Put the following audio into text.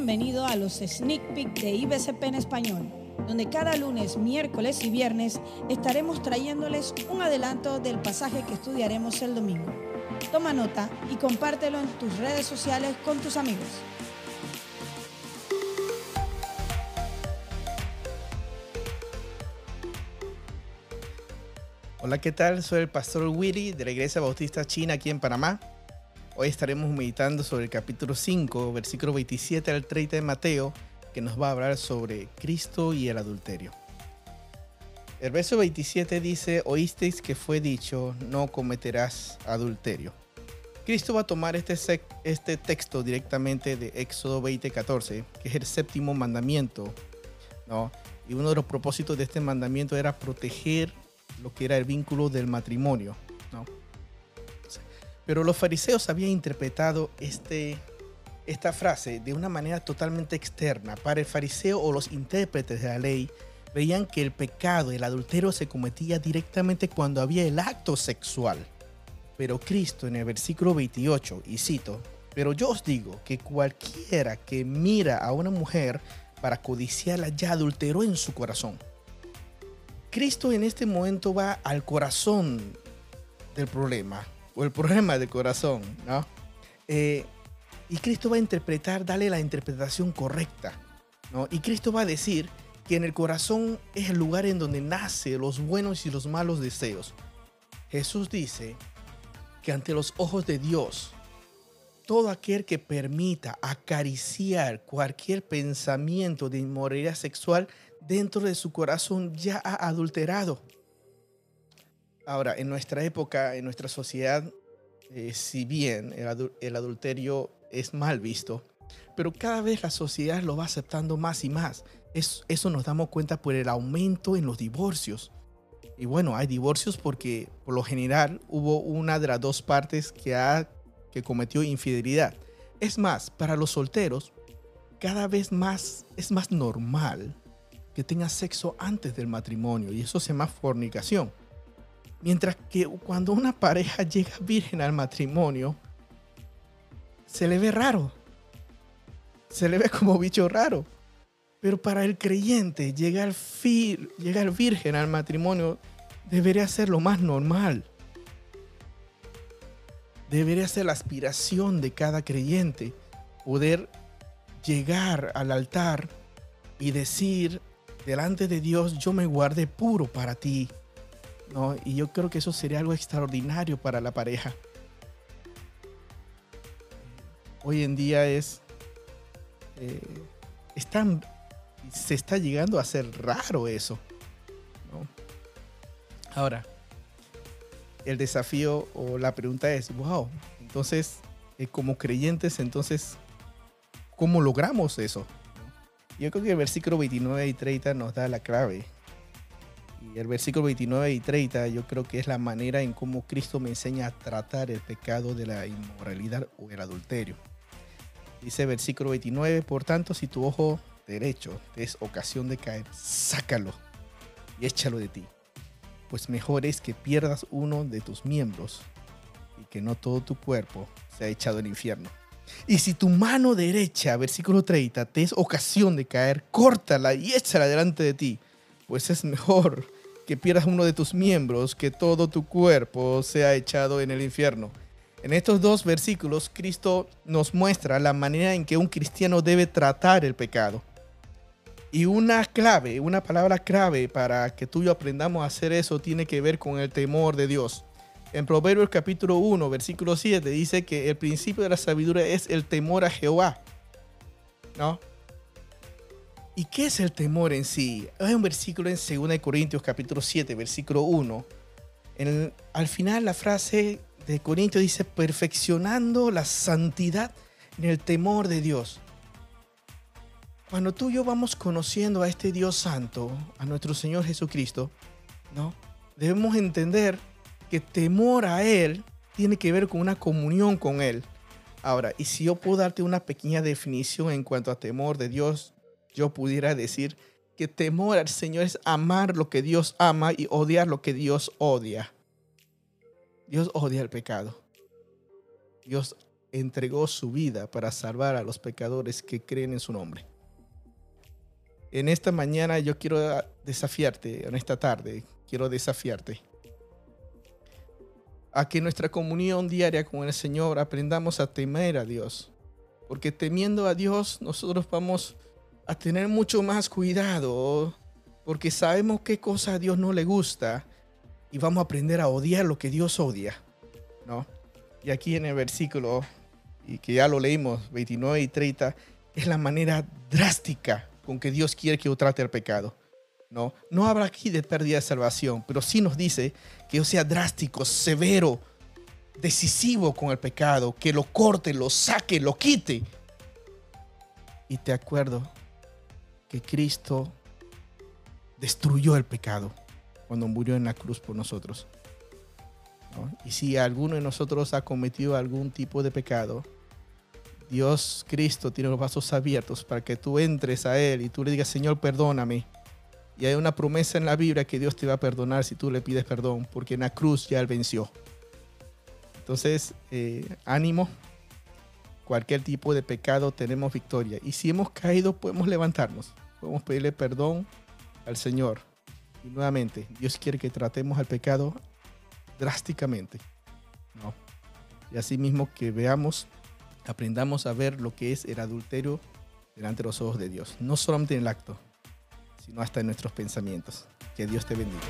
bienvenido a los Sneak Peek de IBCP en español, donde cada lunes, miércoles y viernes estaremos trayéndoles un adelanto del pasaje que estudiaremos el domingo. Toma nota y compártelo en tus redes sociales con tus amigos. Hola, ¿qué tal? Soy el pastor Willy de la Iglesia Bautista China aquí en Panamá. Hoy estaremos meditando sobre el capítulo 5, versículo 27 al 30 de Mateo, que nos va a hablar sobre Cristo y el adulterio. El verso 27 dice, oísteis que fue dicho, no cometerás adulterio. Cristo va a tomar este, este texto directamente de Éxodo 20:14, que es el séptimo mandamiento, ¿no? Y uno de los propósitos de este mandamiento era proteger lo que era el vínculo del matrimonio, ¿no? Pero los fariseos habían interpretado este, esta frase de una manera totalmente externa. Para el fariseo o los intérpretes de la ley, veían que el pecado, el adulterio se cometía directamente cuando había el acto sexual. Pero Cristo en el versículo 28, y cito, pero yo os digo que cualquiera que mira a una mujer para codiciarla ya adulteró en su corazón. Cristo en este momento va al corazón del problema, o el problema del corazón, ¿no? Eh, y Cristo va a interpretar, darle la interpretación correcta, ¿no? Y Cristo va a decir que en el corazón es el lugar en donde nace los buenos y los malos deseos. Jesús dice que ante los ojos de Dios, todo aquel que permita acariciar cualquier pensamiento de inmoralidad sexual dentro de su corazón ya ha adulterado. Ahora, en nuestra época, en nuestra sociedad, eh, si bien el, adulterio es mal visto, pero cada vez la sociedad lo va aceptando más y más. eso nos damos cuenta por el aumento en los divorcios. Y bueno, hay divorcios porque por lo general hubo una de las dos partes que, ha, que cometió infidelidad. Es más, para los solteros, cada vez más es más normal que tenga sexo antes del matrimonio y eso se llama fornicación. Mientras que cuando una pareja llega virgen al matrimonio, se le ve raro. Se le ve como bicho raro. Pero para el creyente, llegar, virgen al matrimonio debería ser lo más normal. Debería ser la aspiración de cada creyente poder llegar al altar y decir delante de Dios yo me guardé puro para ti. ¿No? Y yo creo que eso sería algo extraordinario para la pareja. Hoy en día es, eh, se está llegando a ser raro eso. Ahora, el desafío o la pregunta es, wow, entonces, eh, como creyentes, entonces, ¿cómo logramos eso? Yo creo que el versículo 29 y 30 nos da la clave. Y el versículo 29 y 30 yo creo que es la manera en cómo Cristo me enseña a tratar el pecado de la inmoralidad o el adulterio. Dice versículo 29, por tanto, si tu ojo derecho te es ocasión de caer, sácalo y échalo de ti. Pues mejor es que pierdas uno de tus miembros y que no todo tu cuerpo sea echado al infierno. Y si tu mano derecha, versículo 30, te es ocasión de caer, córtala y échala delante de ti, pues es mejor que pierdas uno de tus miembros que todo tu cuerpo sea echado en el infierno. En estos dos versículos, Cristo nos muestra la manera en que un cristiano debe tratar el pecado. Y una clave, una palabra clave para que tú y yo aprendamos a hacer eso tiene que ver con el temor de Dios. En Proverbios capítulo 1, versículo 7 dice que el principio de la sabiduría es el temor a Jehová. ¿No? ¿Y qué es el temor en sí? Hay un versículo en 2 Corintios capítulo 7, versículo 1. al final la frase de Corintios dice, perfeccionando la santidad en el temor de Dios. Cuando tú y yo vamos conociendo a este Dios santo, a nuestro Señor Jesucristo, ¿no? Debemos entender que temor a Él tiene que ver con una comunión con Él. Ahora, y si yo puedo darte una pequeña definición en cuanto a temor de Dios, yo pudiera decir que temor al Señor es amar lo que Dios ama y odiar lo que Dios odia. Dios odia el pecado. Dios entregó su vida para salvar a los pecadores que creen en su nombre. En esta mañana yo quiero desafiarte, en esta tarde quiero desafiarte a que nuestra comunión diaria con el Señor aprendamos a temer a Dios. Porque temiendo a Dios nosotros vamos a tener mucho más cuidado porque sabemos qué cosa a Dios no le gusta y vamos a aprender a odiar lo que Dios odia, ¿no? Y aquí en el versículo, y que ya lo leímos, 29 y 30, es la manera drástica con que Dios quiere que yo trate el pecado. ¿no? No habla aquí de pérdida de salvación, pero sí nos dice que yo sea drástico, severo, decisivo con el pecado, que lo corte, lo saque, lo quite. Y te acuerdo que Cristo destruyó el pecado cuando murió en la cruz por nosotros. Y si alguno de nosotros ha cometido algún tipo de pecado, Dios Cristo tiene los vasos abiertos para que tú entres a Él y tú le digas, Señor, perdóname. Y hay una promesa en la Biblia que Dios te va a perdonar si tú le pides perdón, porque en la cruz ya Él venció. Entonces, eh, ánimo. Cualquier tipo de pecado tenemos victoria. Y si hemos caído, podemos levantarnos. Podemos pedirle perdón al Señor. Y nuevamente, Dios quiere que tratemos al pecado drásticamente. ¿no? Y asimismo que veamos, aprendamos a ver lo que es el adulterio delante de los ojos de Dios. No solamente en el acto, sino hasta en nuestros pensamientos. Que Dios te bendiga.